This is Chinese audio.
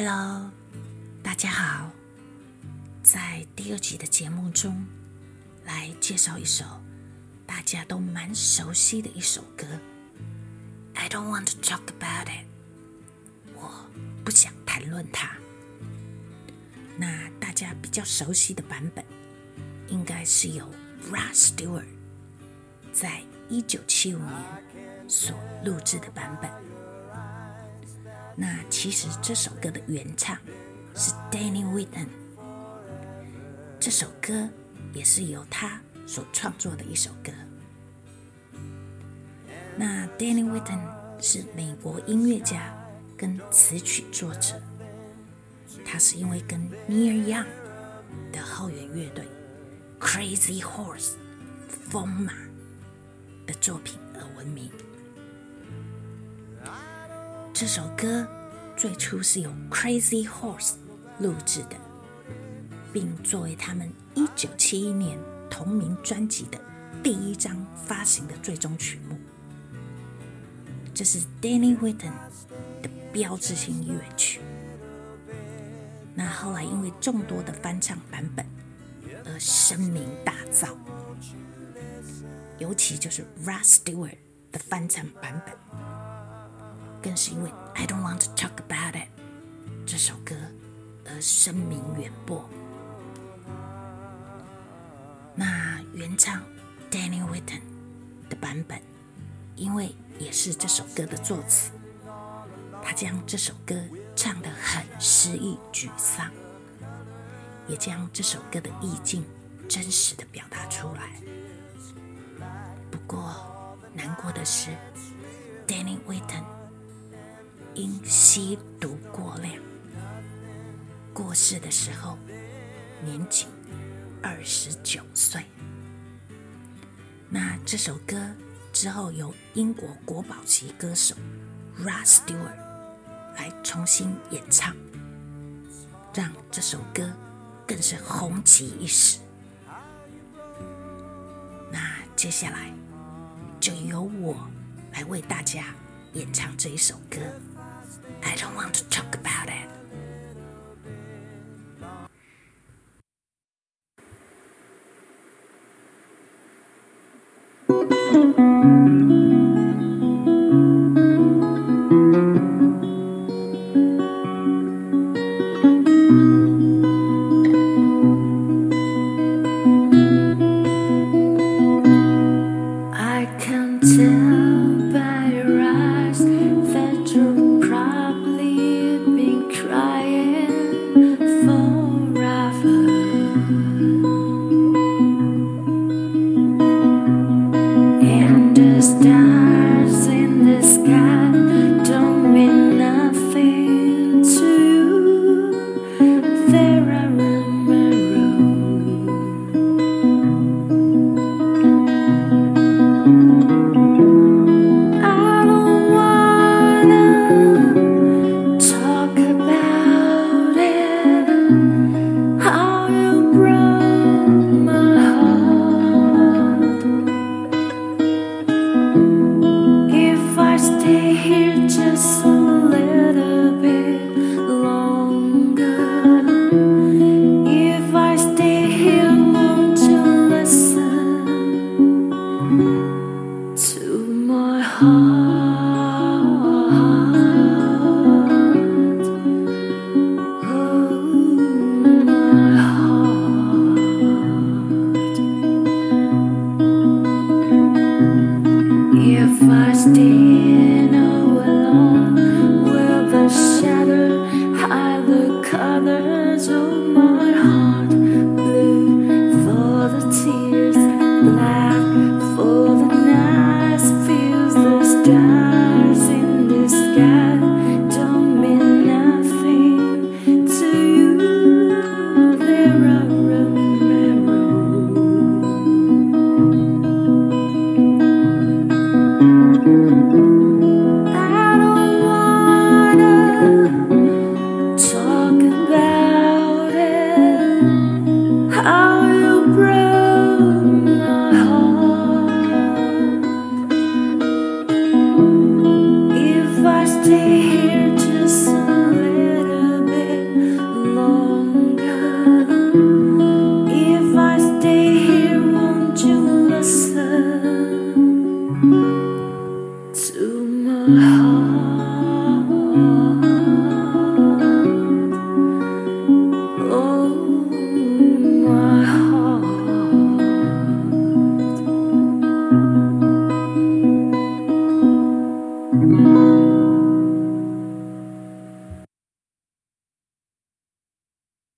Hello，大家好。在第二集的节目中，来介绍一首大家都蛮熟悉的一首歌。I don't want to talk about it。我不想谈论它。那大家比较熟悉的版本，应该是由 Rod Stewart 在一九七五年所录制的版本。那其实这首歌的原唱是 Danny Whitten，这首歌也是由他所创作的一首歌。那 Danny Whitten 是美国音乐家跟词曲作者，他是因为跟 Neil Young 的后援乐队 Crazy Horse 疯马的作品而闻名。这首歌最初是由 Crazy Horse 录制的，并作为他们1971年同名专辑的第一张发行的最终曲目。这是 Danny Whitten 的标志性乐曲。那后来因为众多的翻唱版本而声名大噪，尤其就是 Rod Stewart 的翻唱版本。更是因为《I Don't Want to Talk About It》这首歌而声名远播。那原唱 Danny Whitten 的版本，因为也是这首歌的作词，他将这首歌唱得很失意沮丧，也将这首歌的意境真实的表达出来。不过难过的是，Danny Whitten。因吸毒过量过世的时候，年仅二十九岁。那这首歌之后由英国国宝级歌手 Rod Stewart 来重新演唱，让这首歌更是红极一时。那接下来就由我来为大家演唱这一首歌。I don't want to talk about it. fast in 好